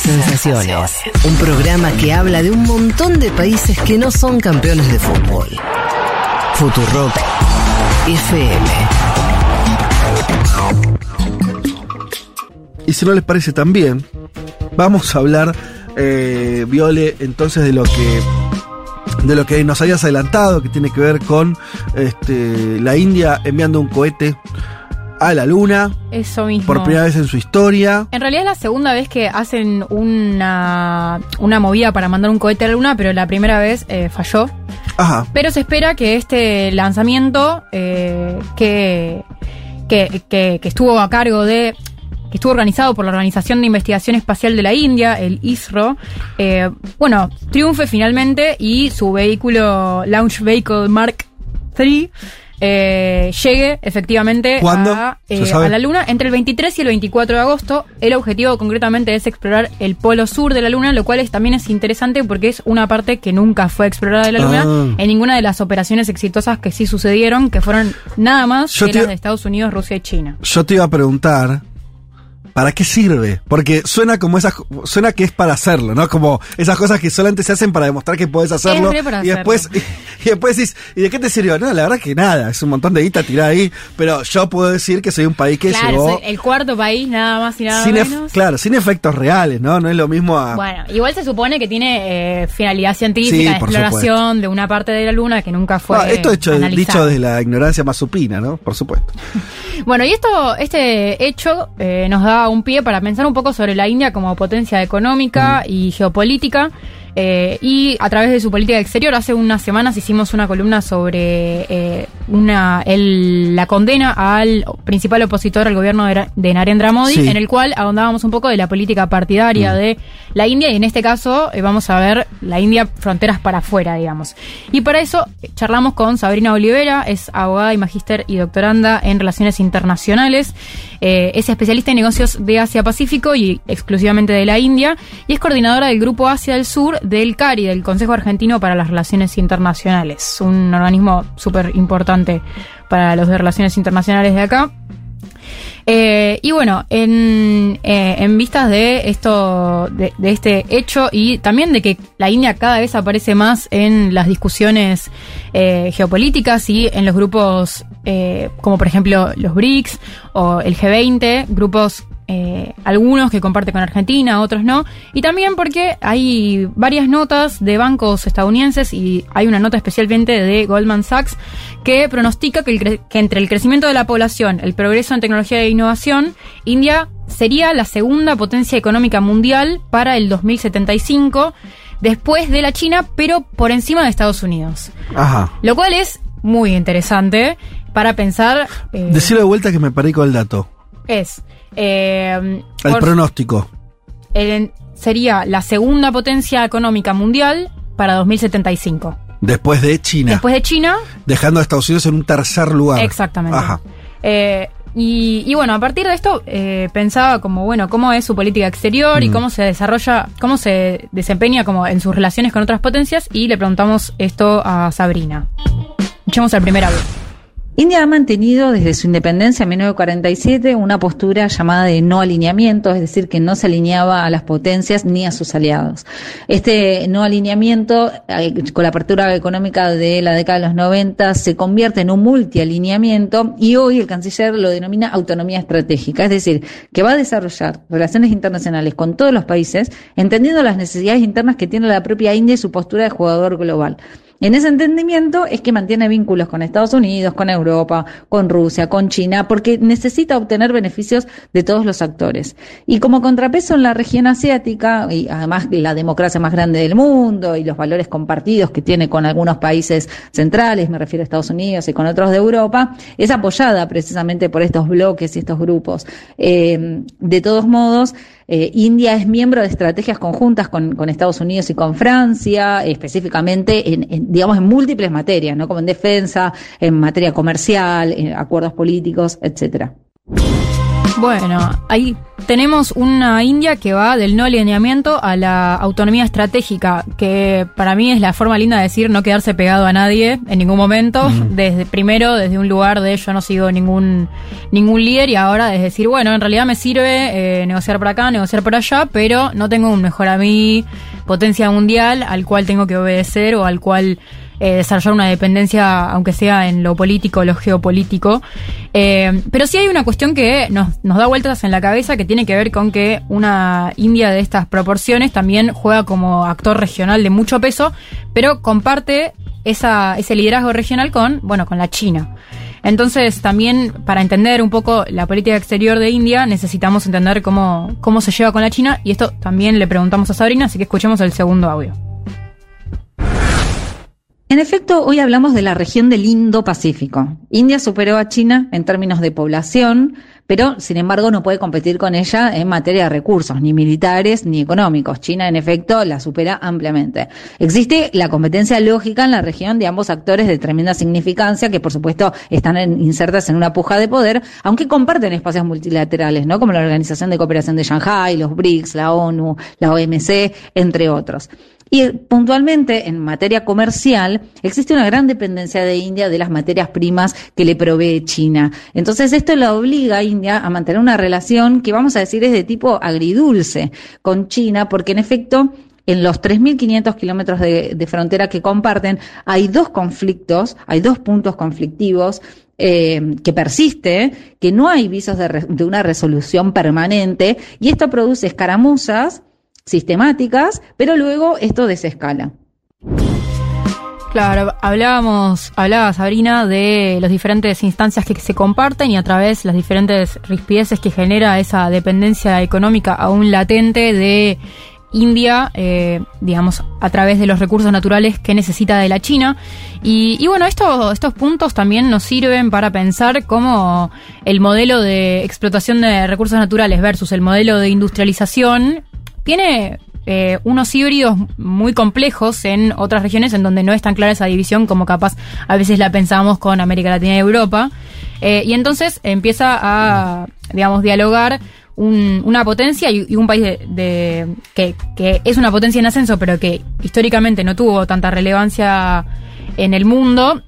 sensaciones. Un programa que habla de un montón de países que no son campeones de fútbol. Futurock FM. Y si no les parece tan bien, vamos a hablar, eh, Viole, entonces de lo que de lo que nos habías adelantado, que tiene que ver con este, la India enviando un cohete a la Luna Eso mismo. por primera vez en su historia. En realidad es la segunda vez que hacen una, una movida para mandar un cohete a la luna, pero la primera vez eh, falló. Ajá. Pero se espera que este lanzamiento eh, que, que, que- que estuvo a cargo de que estuvo organizado por la Organización de Investigación Espacial de la India, el ISRO, eh, bueno, triunfe finalmente y su vehículo Launch Vehicle Mark III eh, llegue efectivamente ¿Cuándo? a, ¿Se eh, a la Luna entre el 23 y el 24 de agosto. El objetivo concretamente es explorar el polo sur de la Luna, lo cual es, también es interesante porque es una parte que nunca fue explorada de la Luna Ah. en ninguna de las operaciones exitosas que sí sucedieron, que fueron nada más Yo que las de Estados Unidos, Rusia y China. Yo te iba a preguntar. ¿Para qué sirve? Porque suena como esas, suena que es para hacerlo, ¿no? Como esas cosas que solamente se hacen para demostrar que podés hacerlo. y después, y, después decís, ¿y de qué te sirvió? No, la verdad que nada, es un montón de guita tirada ahí, pero yo puedo decir que soy un país que claro, llegó el cuarto país, nada más y nada sin menos. claro, sin efectos reales, ¿no? No es lo mismo a Bueno, igual se supone que tiene eh, finalidad científica, Sí, de exploración de una parte de la Luna que nunca fue No, esto hecho, dicho desde la ignorancia más supina, ¿no? Por supuesto. Bueno, y esto, este hecho eh, nos da un pie para pensar un poco sobre la India como potencia económica y geopolítica. Eh, y a través de su política exterior, hace unas semanas hicimos una columna sobre eh, una el- la condena al principal opositor al gobierno de, Ra- de Narendra Modi, Sí. en el cual ahondábamos un poco de la política partidaria de la India, y en este caso eh, vamos a ver la India fronteras para afuera, digamos. Y para eso charlamos con Sabrina Olivera, es abogada y magíster y doctoranda en relaciones internacionales, es especialista en negocios de Asia-Pacífico y exclusivamente de la India, y es coordinadora del Grupo Asia del Sur del CARI, del Consejo Argentino para las Relaciones Internacionales, un organismo súper importante para los de relaciones internacionales de acá. Eh, y bueno, en, eh, en vistas de esto, de, este hecho y también de que la India cada vez aparece más en las discusiones eh, geopolíticas y en los grupos como por ejemplo los BRICS o el G20, grupos eh, algunos que comparte con Argentina, otros no, y también porque hay varias notas de bancos estadounidenses y hay una nota especialmente de Goldman Sachs que pronostica que, el cre- que entre el crecimiento de la población, el progreso en tecnología e innovación, India sería la segunda potencia económica mundial para el 2075, después de la China, pero por encima de Estados Unidos. Ajá. Lo cual es muy interesante para pensar... eh, Decirlo de vuelta que me perdí con el dato. es... eh, El por- pronóstico. el- sería la segunda potencia económica mundial para 2075. Después de China. Después de China, dejando a Estados Unidos en un tercer lugar. exactamente. Ajá. Eh, y, y bueno, a partir de esto eh, pensaba como, bueno, cómo es su política exterior y Mm. cómo se desarrolla, cómo se desempeña como en sus relaciones con otras potencias y le preguntamos esto a Sabrina. Echemos el primer audio. India ha mantenido desde su independencia en 1947 una postura llamada de no alineamiento, es decir, que no se alineaba a las potencias ni a sus aliados. Este no alineamiento, eh, con la apertura económica de la década de los 90, se convierte en un multialineamiento y hoy el canciller lo denomina autonomía estratégica, es decir, que va a desarrollar relaciones internacionales con todos los países, entendiendo las necesidades internas que tiene la propia India y su postura de jugador global. En ese entendimiento es que mantiene vínculos con Estados Unidos, con Europa, con Rusia, con China, porque necesita obtener beneficios de todos los actores. Y como contrapeso en la región asiática, y además la democracia más grande del mundo y los valores compartidos que tiene con algunos países centrales, me refiero a Estados Unidos y con otros de Europa, es apoyada precisamente por estos bloques y estos grupos. Eh, de todos modos, eh, India es miembro de estrategias conjuntas con, Estados Unidos y con Francia, específicamente en, en, digamos, en múltiples materias, ¿no? Como en defensa, en materia comercial, en acuerdos políticos, etcétera. Bueno, ahí tenemos una India que va del no alineamiento a la autonomía estratégica, que para mí es la forma linda de decir no quedarse pegado a nadie en ningún momento. Desde primero, desde un lugar de yo no sigo ningún ningún líder y ahora es decir, bueno, en realidad me sirve eh, negociar por acá, negociar por allá, pero no tengo un mejor a mí, potencia mundial al cual tengo que obedecer o al cual eh, desarrollar una dependencia, aunque sea en lo político lo geopolítico. Eh, pero sí hay una cuestión que nos, nos da vueltas en la cabeza que tiene que ver con que una India de estas proporciones también juega como actor regional de mucho peso, pero comparte esa, ese liderazgo regional con, bueno, con la China. Entonces, también para entender un poco la política exterior de India, necesitamos entender cómo, cómo se lleva con la China, y esto también le preguntamos a Sabrina, así que escuchemos el segundo audio. En efecto, hoy hablamos de la región del Indo-Pacífico. India superó a China en términos de población, pero sin embargo no puede competir con ella en materia de recursos, ni militares ni económicos. China, en efecto, la supera ampliamente. Existe la competencia lógica en la región de ambos actores de tremenda significancia, que por supuesto están insertas en una puja de poder, aunque comparten espacios multilaterales, ¿no? Como la Organización de Cooperación de Shanghái, los BRICS, la ONU, la OMC, entre otros. Y puntualmente en materia comercial existe una gran dependencia de India de las materias primas que le provee China. Entonces esto la obliga a India a mantener una relación que vamos a decir es de tipo agridulce con China, porque en efecto en los 3.500 kilómetros de, frontera que comparten, hay dos conflictos, hay dos puntos conflictivos eh, que persiste, que no hay visos de, de, una resolución permanente, y esto produce escaramuzas sistemáticas, pero luego esto desescala. Claro, hablábamos, hablaba Sabrina de las diferentes instancias que se comparten y a través de las diferentes rispideces que genera esa dependencia económica aún latente de India, eh, digamos, a través de los recursos naturales que necesita de la China. Y, y bueno, esto, estos puntos también nos sirven para pensar cómo el modelo de explotación de recursos naturales versus el modelo de industrialización tiene eh, unos híbridos muy complejos en otras regiones en donde no es tan clara esa división como capaz a veces la pensamos con América Latina y Europa. Eh, y entonces empieza a, digamos, dialogar una potencia y, un país de, que, es una potencia en ascenso, pero que históricamente no tuvo tanta relevancia en el mundo,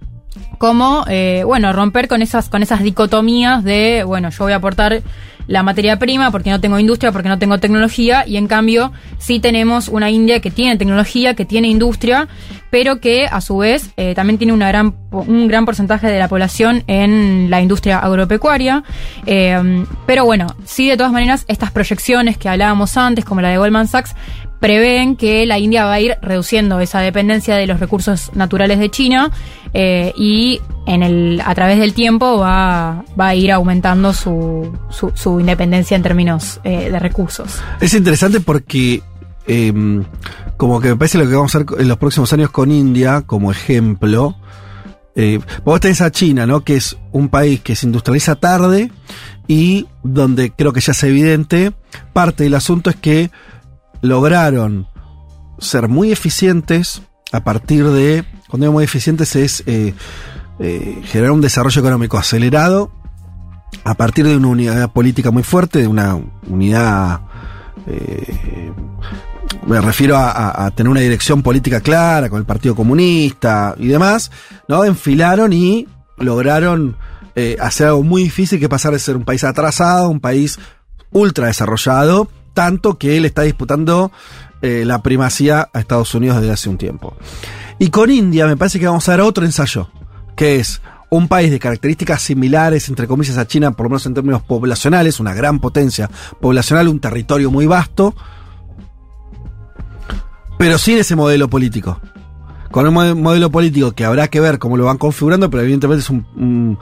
como, eh, bueno, romper con esas, con esas dicotomías de, bueno, yo voy a aportar la materia prima, porque no tengo industria, porque no tengo tecnología, y en cambio sí tenemos una India que tiene tecnología, que tiene industria, pero que a su vez eh, también tiene gran, un gran porcentaje de la población en la industria agropecuaria. Eh, pero bueno, sí de todas maneras estas proyecciones que hablábamos antes, como la de Goldman Sachs, prevén que la India va a ir reduciendo esa dependencia de los recursos naturales de China eh, y en el, a través del tiempo va, va a ir aumentando su, su, independencia en términos eh, de recursos. Es interesante porque em, como que me parece lo que vamos a hacer en los próximos años con India como ejemplo. Eh, vos tenés a China, ¿no? Que es un país que se industrializa tarde y donde creo que ya es evidente, parte del asunto es que lograron ser muy eficientes a partir de, cuando digo muy eficientes es eh, eh, generar un desarrollo económico acelerado a partir de una unidad política muy fuerte, de una unidad, eh, me refiero a, tener una dirección política clara con el Partido Comunista y demás, ¿no? Enfilaron y lograron hacer algo muy difícil que pasar de ser un país atrasado, un país ultra desarrollado, tanto que él está disputando eh, la primacía a Estados Unidos desde hace un tiempo. Y con India me parece que vamos a ver otro ensayo, que es un país de características similares, entre comillas, a China, por lo menos en términos poblacionales, una gran potencia poblacional, un territorio muy vasto, pero sin ese modelo político. Con un modelo político que habrá que ver cómo lo van configurando, pero evidentemente es un,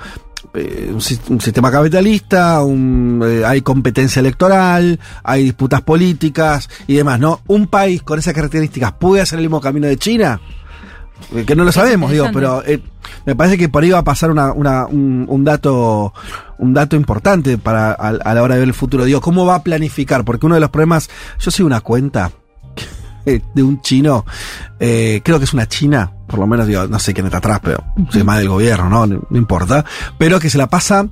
eh, un, sistema capitalista, eh, hay competencia electoral, hay disputas políticas y demás, ¿no? Un país con esas características puede hacer el mismo camino de China, eh, que no lo sabemos, digo, pero me parece que por ahí va a pasar una, un, un, dato un dato importante para a, la hora de ver el futuro. Digo, ¿cómo va a planificar? Porque uno de los problemas, yo soy una cuenta de un chino, creo que es una china, por lo menos digo, no sé quién está atrás, pero soy más del gobierno, ¿no? ¿no? importa, pero que se la pasa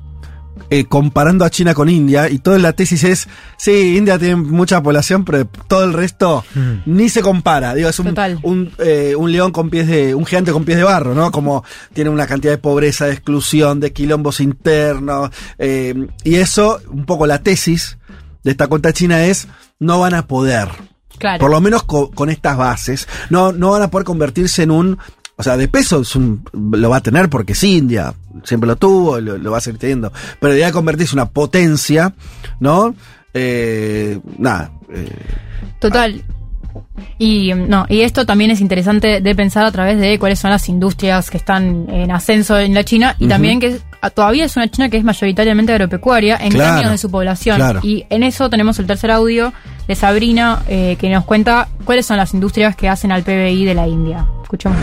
eh, comparando a China con India y toda la tesis es, sí, India tiene mucha población, pero todo el resto ni se compara. Digo, es un, un, eh, un león con pies de, un gigante con pies de barro, ¿no? Como tiene una cantidad de pobreza, de exclusión, de quilombos internos, eh, y eso, un poco la tesis de esta cuenta china es, no van a poder. Claro. Por lo menos co- con estas bases. No, no van a poder convertirse en un. O sea, de peso es un- lo va a tener porque es India. Siempre lo tuvo, lo, lo va a seguir teniendo. Pero de convertirse en una potencia, ¿no? Eh, nada. eh, Total. Y mm, no, y esto también es interesante de pensar a través de cuáles son las industrias que están en ascenso en la China y también que es- a- todavía es una China que es mayoritariamente agropecuaria en Claro, términos de su población. claro. Y en eso tenemos el tercer audio de Sabrina eh, que nos cuenta cuáles son las industrias que hacen al PBI de la India. Escuchemos.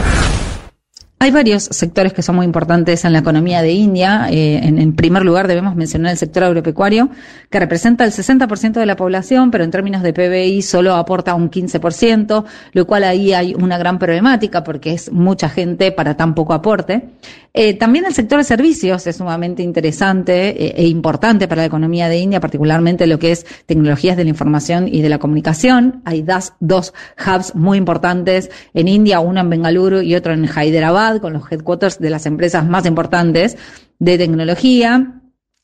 Hay varios sectores que son muy importantes en la economía de India. Eh, en, en primer lugar, debemos mencionar el sector agropecuario, que representa el 60% de la población, pero en términos de PBI solo aporta un 15%, lo cual ahí hay una gran problemática porque es mucha gente para tan poco aporte. Eh, también el sector de servicios es sumamente interesante eh, e importante para la economía de India, particularmente lo que es tecnologías de la información y de la comunicación. Hay dos hubs muy importantes en India, uno en Bengaluru y otro en Hyderabad, con los headquarters de las empresas más importantes de tecnología.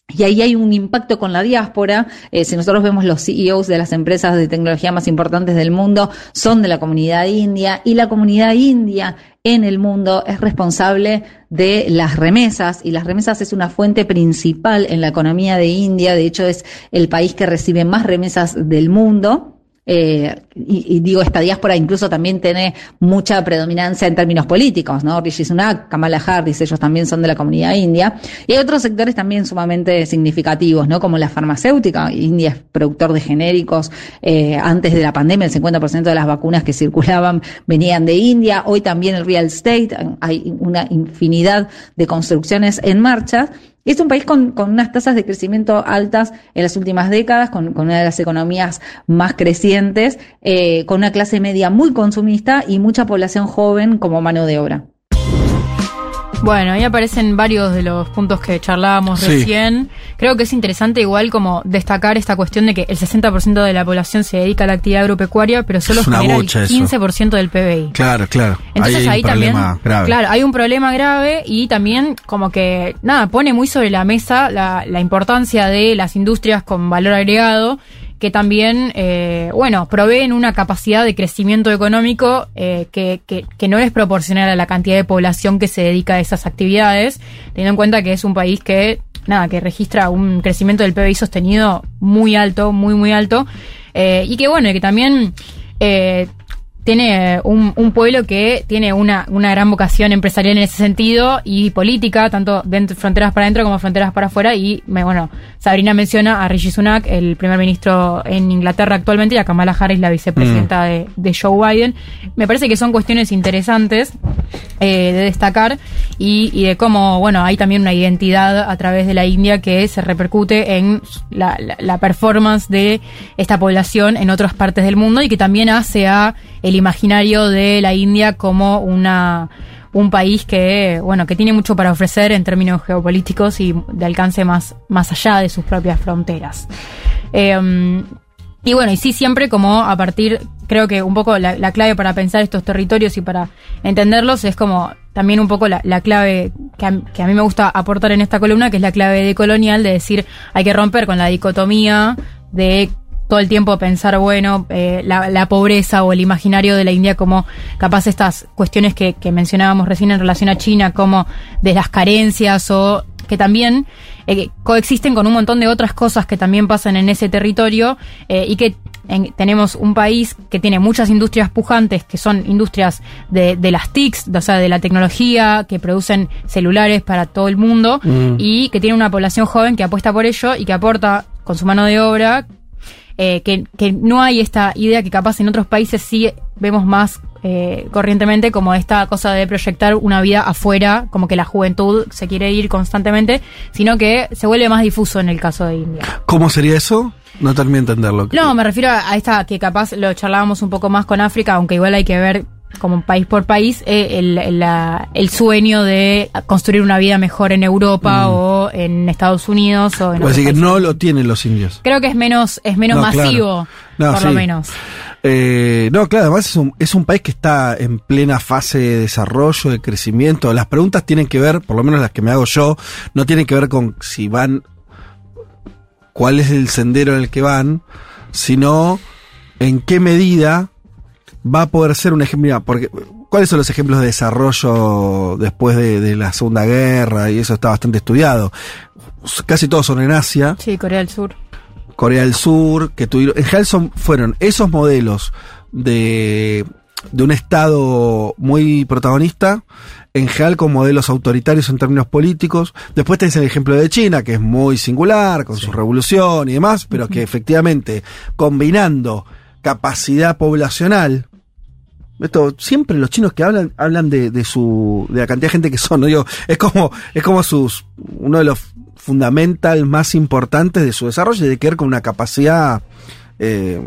Y ahí hay un impacto con la diáspora. Eh, si nosotros vemos los CEOs de las empresas de tecnología más importantes del mundo, son de la comunidad india y la comunidad india en el mundo es responsable de las remesas y las remesas es una fuente principal en la economía de India. De hecho, es el país que recibe más remesas del mundo. Eh, y, digo, esta diáspora incluso también tiene mucha predominancia en términos políticos, ¿no? Rishi Sunak, Kamala Harris, ellos también son de la comunidad india. Y hay otros sectores también sumamente significativos, ¿no? Como la farmacéutica. India es productor de genéricos. Eh, antes de la pandemia, el 50% de las vacunas que circulaban venían de India. Hoy también el real estate. Hay una infinidad de construcciones en marcha. Es un país con, con unas tasas de crecimiento altas en las últimas décadas, con, con una de las economías más crecientes, eh, con una clase media muy consumista y mucha población joven como mano de obra. Bueno, ahí aparecen varios de los puntos que charlábamos Sí. recién. Creo que es interesante igual como destacar esta cuestión de que el 60% de la población se dedica a la actividad agropecuaria, pero solo genera el eso. 15% del PBI. claro, claro. Entonces hay ahí, un también, grave. claro, hay un problema grave y también como que, nada, pone muy sobre la mesa la, la importancia de las industrias con valor agregado que también, eh, bueno, proveen una capacidad de crecimiento económico eh, que, que, no es proporcional a la cantidad de población que se dedica a esas actividades, teniendo en cuenta que es un país que, nada, que registra un crecimiento del PBI sostenido muy alto, muy, muy alto, eh, y que, bueno, y que también... Eh, tiene un, un pueblo que tiene una, una gran vocación empresarial en ese sentido y política, tanto dentro, fronteras para adentro como fronteras para afuera. Y me- bueno, Sabrina menciona a Rishi Sunak, el primer ministro en Inglaterra actualmente, y a Kamala Harris, la vicepresidenta de, de Joe Biden. Me parece que son cuestiones interesantes eh, de destacar y, y de cómo, bueno, hay también una identidad a través de la India que se repercute en la, la- la performance de esta población en otras partes del mundo y que también hace a el imaginario de la India como una un país que bueno que tiene mucho para ofrecer en términos geopolíticos y de alcance más más allá de sus propias fronteras. Eh, y bueno, y sí, siempre como a partir, creo que un poco la, la clave para pensar estos territorios y para entenderlos es como también un poco la, la clave que que a mí me gusta aportar en esta columna, que es la clave decolonial, de decir, hay que romper con la dicotomía de todo el tiempo pensar, bueno, eh, la, la pobreza o el imaginario de la India como capaz estas cuestiones que, que mencionábamos recién en relación a China, como de las carencias o que también eh, coexisten con un montón de otras cosas que también pasan en ese territorio eh, y que en- tenemos un país que tiene muchas industrias pujantes, que son industrias de, de las TICs, o sea, de la tecnología, que producen celulares para todo el mundo Mm. y que tiene una población joven que apuesta por ello y que aporta con su mano de obra eh, que, que no hay esta idea que capaz en otros países sí vemos más eh, corrientemente como esta cosa de proyectar una vida afuera, como que la juventud se quiere ir constantemente, sino que se vuelve más difuso en el caso de India. ¿Cómo sería eso? No terminé de entenderlo. No, me refiero a esta que capaz lo charlábamos un poco más con África, aunque igual hay que ver como país por país eh, el, el, la- el sueño de construir una vida mejor en Europa o o en Estados Unidos o en Pues así que países. no lo tienen los indios. Creo que es menos, es menos No, claro. masivo, No, por sí. lo menos. Eh, no, claro, además es un, es un país que está en plena fase de desarrollo, de crecimiento. Las preguntas tienen que ver, por lo menos las que me hago yo, no tienen que ver con si van, cuál es el sendero en el que van, sino en qué medida va a poder ser un ejemplo. Mira, porque, ¿cuáles son los ejemplos de desarrollo después de, de la Segunda Guerra? Y eso está bastante estudiado. Casi todos son en Asia. Sí, Corea del Sur. Corea del Sur, que tuvieron, en general son, fueron esos modelos de, de un Estado muy protagonista, en general con modelos autoritarios en términos políticos. Después tenés el ejemplo de China, que es muy singular, con su revolución y demás, pero que efectivamente, combinando capacidad poblacional, esto, siempre los chinos que hablan, hablan de, de su, de la cantidad de gente que son, ¿no? Digo, es como, es como sus, uno de los fundamental más importantes de su desarrollo, tiene que ver con una capacidad, eh,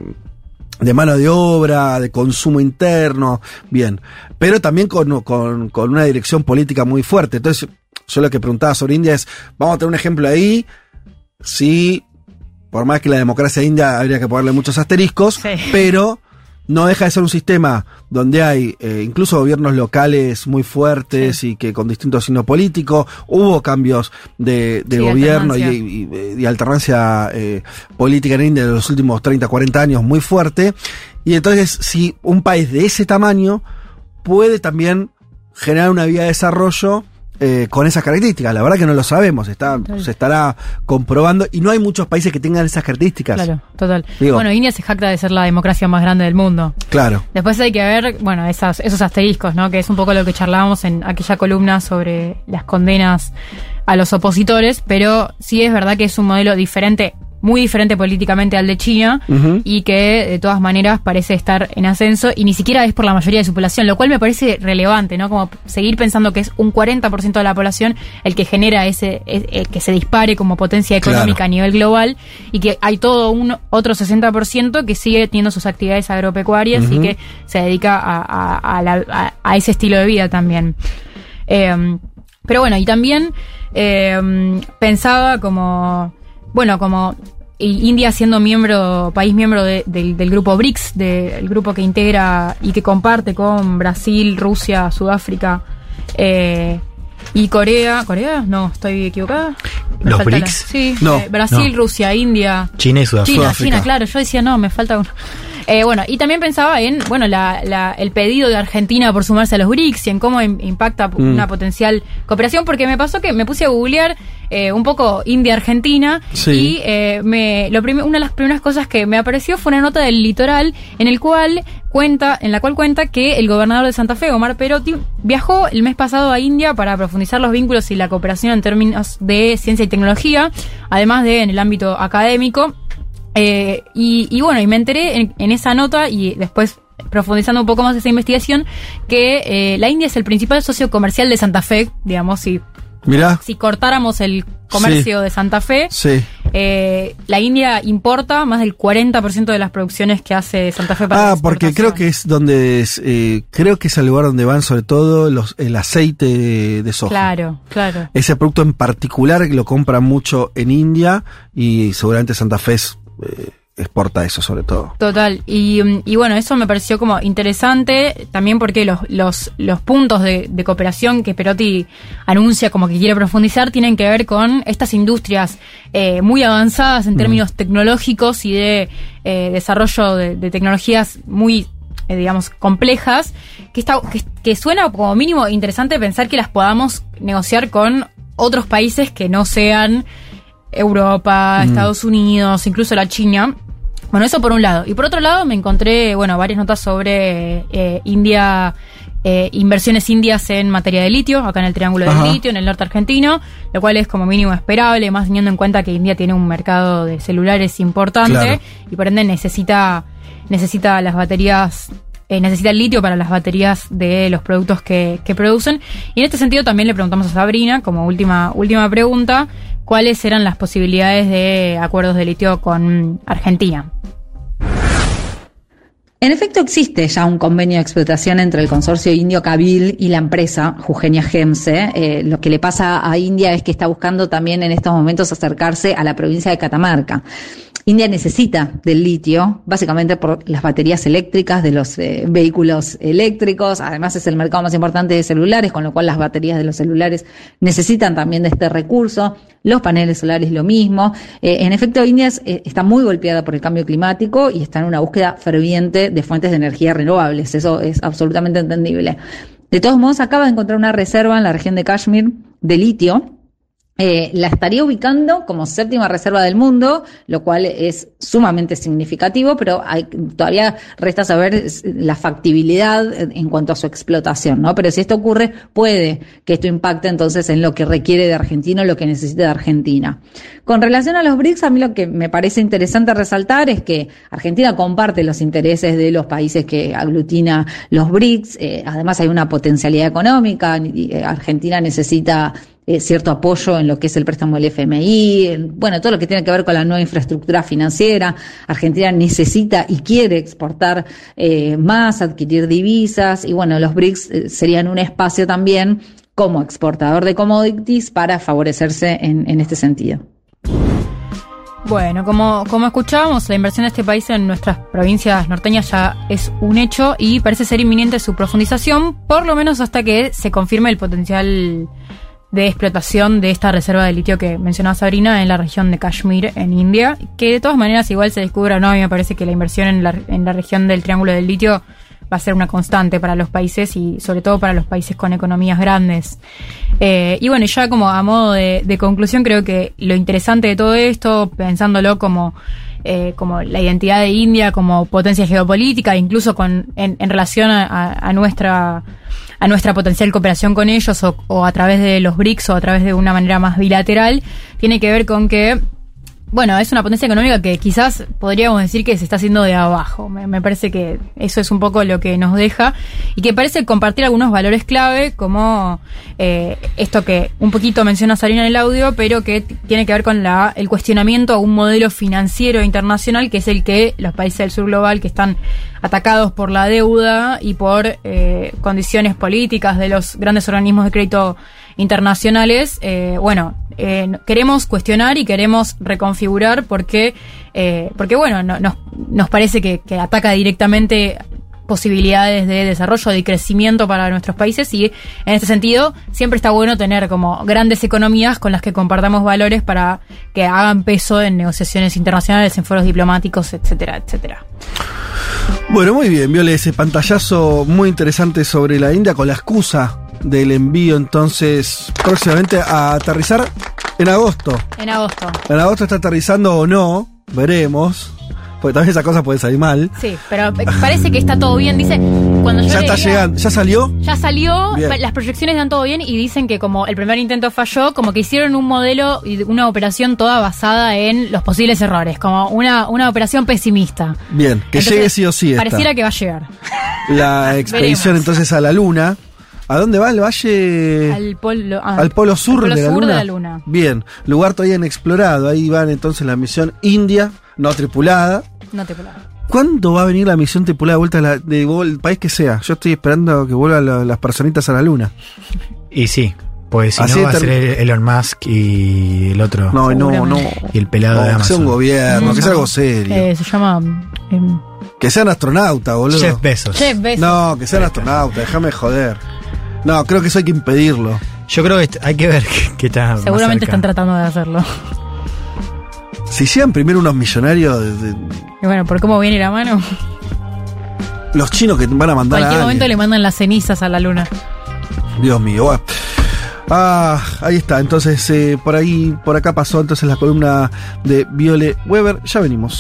de mano de obra, de consumo interno, bien, pero también con, con, con una dirección política muy fuerte. Entonces, yo lo que preguntaba sobre India es, vamos a tener un ejemplo ahí, si, por más que la democracia india habría que ponerle muchos asteriscos, Sí. pero no deja de ser un sistema donde hay eh, incluso gobiernos locales muy fuertes y que con distinto signo político, hubo cambios de, de Sí, gobierno y, alternancia. y- y alternancia eh, política en India en los últimos 30, 40 años muy fuerte. Y entonces, si un país de ese tamaño puede también generar una vía de desarrollo eh, con esas características, la verdad que no lo sabemos, está, Total. se estará comprobando y no hay muchos países que tengan esas características. Claro, total. Digo- bueno, India se jacta de ser la democracia más grande del mundo. Claro. Después hay que ver, bueno, esas, esos asteriscos, ¿no? Que es un poco lo que charlábamos en aquella columna sobre las condenas a los opositores, pero sí es verdad que es un modelo diferente, muy diferente políticamente al de China, y que de todas maneras parece estar en ascenso, y ni siquiera es por la mayoría de su población, lo cual me parece relevante, ¿no? Como seguir pensando que es un 40% de la población el que genera ese, el que se dispare como potencia económica Claro. a nivel global, y que hay todo un otro 60% que sigue teniendo sus actividades agropecuarias y que se dedica a, a- a la- a- a ese estilo de vida también. Eh, pero bueno, y también eh, pensaba como, bueno, como India siendo miembro, país miembro de- del, del grupo BRICS, del grupo que integra y que comparte con Brasil, Rusia, Sudáfrica eh, y Corea. ¿Corea? No, estoy equivocada. Me ¿Los la- BRICS? sí, No, eh, Brasil, no. Rusia, India. China y Sudáfrica. China. China, claro. Yo decía, no, me falta uno. Eh, bueno, y también pensaba en, bueno, la, la- el pedido de Argentina por sumarse a los BRICS y en cómo im- impacta Mm. una potencial cooperación, porque me pasó que me puse a googlear eh, un poco India-Argentina Sí. y eh, me, lo una de las primeras cosas que me apareció fue una nota del litoral en el cual cuenta, en la cual cuenta que el gobernador de Santa Fe, Omar Perotti, viajó el mes pasado a India para profundizar los vínculos y la cooperación en términos de ciencia y tecnología, además de en el ámbito académico. Eh, y, y bueno, y me enteré en, en esa nota y después profundizando un poco más esa investigación que eh, la India es el principal socio comercial de Santa Fe, digamos, si, Mirá. si cortáramos el comercio de Santa Fe, Sí. eh, la India importa más del 40% de las producciones que hace Santa Fe para Ah, la porque creo que es donde es, eh, creo que es el lugar donde van sobre todo los, el aceite de, de soja. Claro, claro. Ese producto en particular que lo compran mucho en India y seguramente Santa Fe es, eh, exporta eso sobre todo. Total, y, y bueno, eso me pareció como interesante también porque los, los, los puntos de, de cooperación que Perotti anuncia como que quiere profundizar tienen que ver con estas industrias eh, muy avanzadas en términos tecnológicos y de eh, desarrollo de, de tecnologías muy, eh, digamos, complejas, que, está, que, que suena como mínimo interesante pensar que las podamos negociar con otros países que no sean Europa, Estados Unidos, incluso la China. Bueno, eso por un lado. Y por otro lado, me encontré, bueno, varias notas sobre eh, India, eh, inversiones indias en materia de litio, acá en el Triángulo Ajá. del Litio, en el norte argentino, lo cual es como mínimo esperable, más teniendo en cuenta que India tiene un mercado de celulares importante Claro. y por ende necesita, necesita las baterías eh, necesita el litio para las baterías de los productos que, que producen. Y en este sentido también le preguntamos a Sabrina, como última, última pregunta, cuáles eran las posibilidades de acuerdos de litio con Argentina. En efecto, existe ya un convenio de explotación entre el consorcio indio Kabil y la empresa Jugenia Gemse. Eh, lo que le pasa a India es que está buscando también en estos momentos acercarse a la provincia de Catamarca. India necesita del litio, básicamente por las baterías eléctricas de los eh, vehículos eléctricos. Además, es el mercado más importante de celulares, con lo cual las baterías de los celulares necesitan también de este recurso. Los paneles solares, lo mismo. Eh, en efecto, India está muy golpeada por el cambio climático y está en una búsqueda ferviente de fuentes de energía renovables. Eso es absolutamente entendible. De todos modos, acaba de encontrar una reserva en la región de Kashmir de litio eh, la estaría ubicando como séptima reserva del mundo, lo cual es sumamente significativo, pero todavía resta saber la factibilidad en cuanto a su explotación, ¿no? Pero si esto ocurre, puede que esto impacte entonces en lo que requiere de Argentina o lo que necesita de Argentina. Con relación a los BRICS, a mí lo que me parece interesante resaltar es que Argentina comparte los intereses de los países que aglutina los BRICS, eh, además hay una potencialidad económica, eh, Argentina necesita eh, cierto apoyo en lo que es el préstamo del FMI, bueno, todo lo que tiene que ver con la nueva infraestructura financiera. Argentina necesita y quiere exportar eh, más, adquirir divisas y bueno, los BRICS eh, serían un espacio también como exportador de commodities para favorecerse en, en este sentido. Bueno, como, como escuchábamos, la inversión de este país en nuestras provincias norteñas ya es un hecho y parece ser inminente su profundización, por lo menos hasta que se confirme el potencial de explotación de esta reserva de litio que mencionaba Sabrina en la región de Kashmir, en India, que de todas maneras igual se descubra o no, a mí me parece que la inversión en la, en la región del Triángulo del Litio va a ser una constante para los países y sobre todo para los países con economías grandes. Eh, y bueno, ya como a modo de, conclusión, creo que lo interesante de todo esto, pensándolo como, eh, como la identidad de India como potencia geopolítica, incluso con, en, relación a nuestra a nuestra potencial cooperación con ellos o, a través de los BRICS o a través de una manera más bilateral, tiene que ver con que bueno, es una potencia económica que quizás podríamos decir que se está haciendo de abajo. Me, parece que eso es un poco lo que nos deja y que parece compartir algunos valores clave como eh, esto que un poquito menciona Sarina en el audio, pero que tiene que ver con la, el cuestionamiento a un modelo financiero internacional que es el que los países del sur global que están atacados por la deuda y por eh, condiciones políticas de los grandes organismos de crédito internacionales, eh, bueno, eh, queremos cuestionar y queremos reconfigurar porque, porque bueno, nos, nos parece que, que ataca directamente posibilidades de desarrollo, de crecimiento para nuestros países y en este sentido siempre está bueno tener como grandes economías con las que compartamos valores para que hagan peso en negociaciones internacionales, en foros diplomáticos, etcétera, etcétera. Bueno, muy bien, Viole, ese pantallazo muy interesante sobre la India con la excusa del envío entonces próximamente a aterrizar en agosto. En agosto. En agosto está aterrizando o no, veremos. Porque también esa cosa puede salir mal. Sí, pero parece que está todo bien. Dice, cuando Ya está llegando. ¿Ya salió? Ya salió, las proyecciones dan todo bien y dicen que como el primer intento falló, como que hicieron un modelo y una operación toda basada en los posibles errores, como una, una operación pesimista. Bien, que llegue sí o sí. Pareciera que va a llegar. La expedición entonces a la Luna. ¿A dónde va el valle? Al polo, ah, al polo sur, de, la luna? Bien, lugar todavía inexplorado. Ahí van entonces la misión India, no tripulada. No tripulada. ¿Cuándo va a venir la misión tripulada de vuelta a la, de, país que sea? Yo estoy esperando que vuelvan las personitas a la luna. Y sí, pues si no va a ser Elon Musk y el otro. No, no, no. Y el pelado de Amazon. Que sea un gobierno, que sea algo serio. Eh, se llama... Em, que sean astronauta, boludo. Jeff Bezos. Jeff Bezos. No, que sean astronauta, déjame joder. No, creo que eso hay que impedirlo. Yo creo que hay que ver qué está. Seguramente están tratando de hacerlo. Si sean primero unos millonarios. Y bueno, por cómo viene la mano. Los chinos que van a mandar. En cualquier momento le mandan las cenizas a la luna. Dios mío. Ah, ahí está. Entonces, eh, por ahí, por acá pasó entonces la columna de Viole Weber. Ya venimos.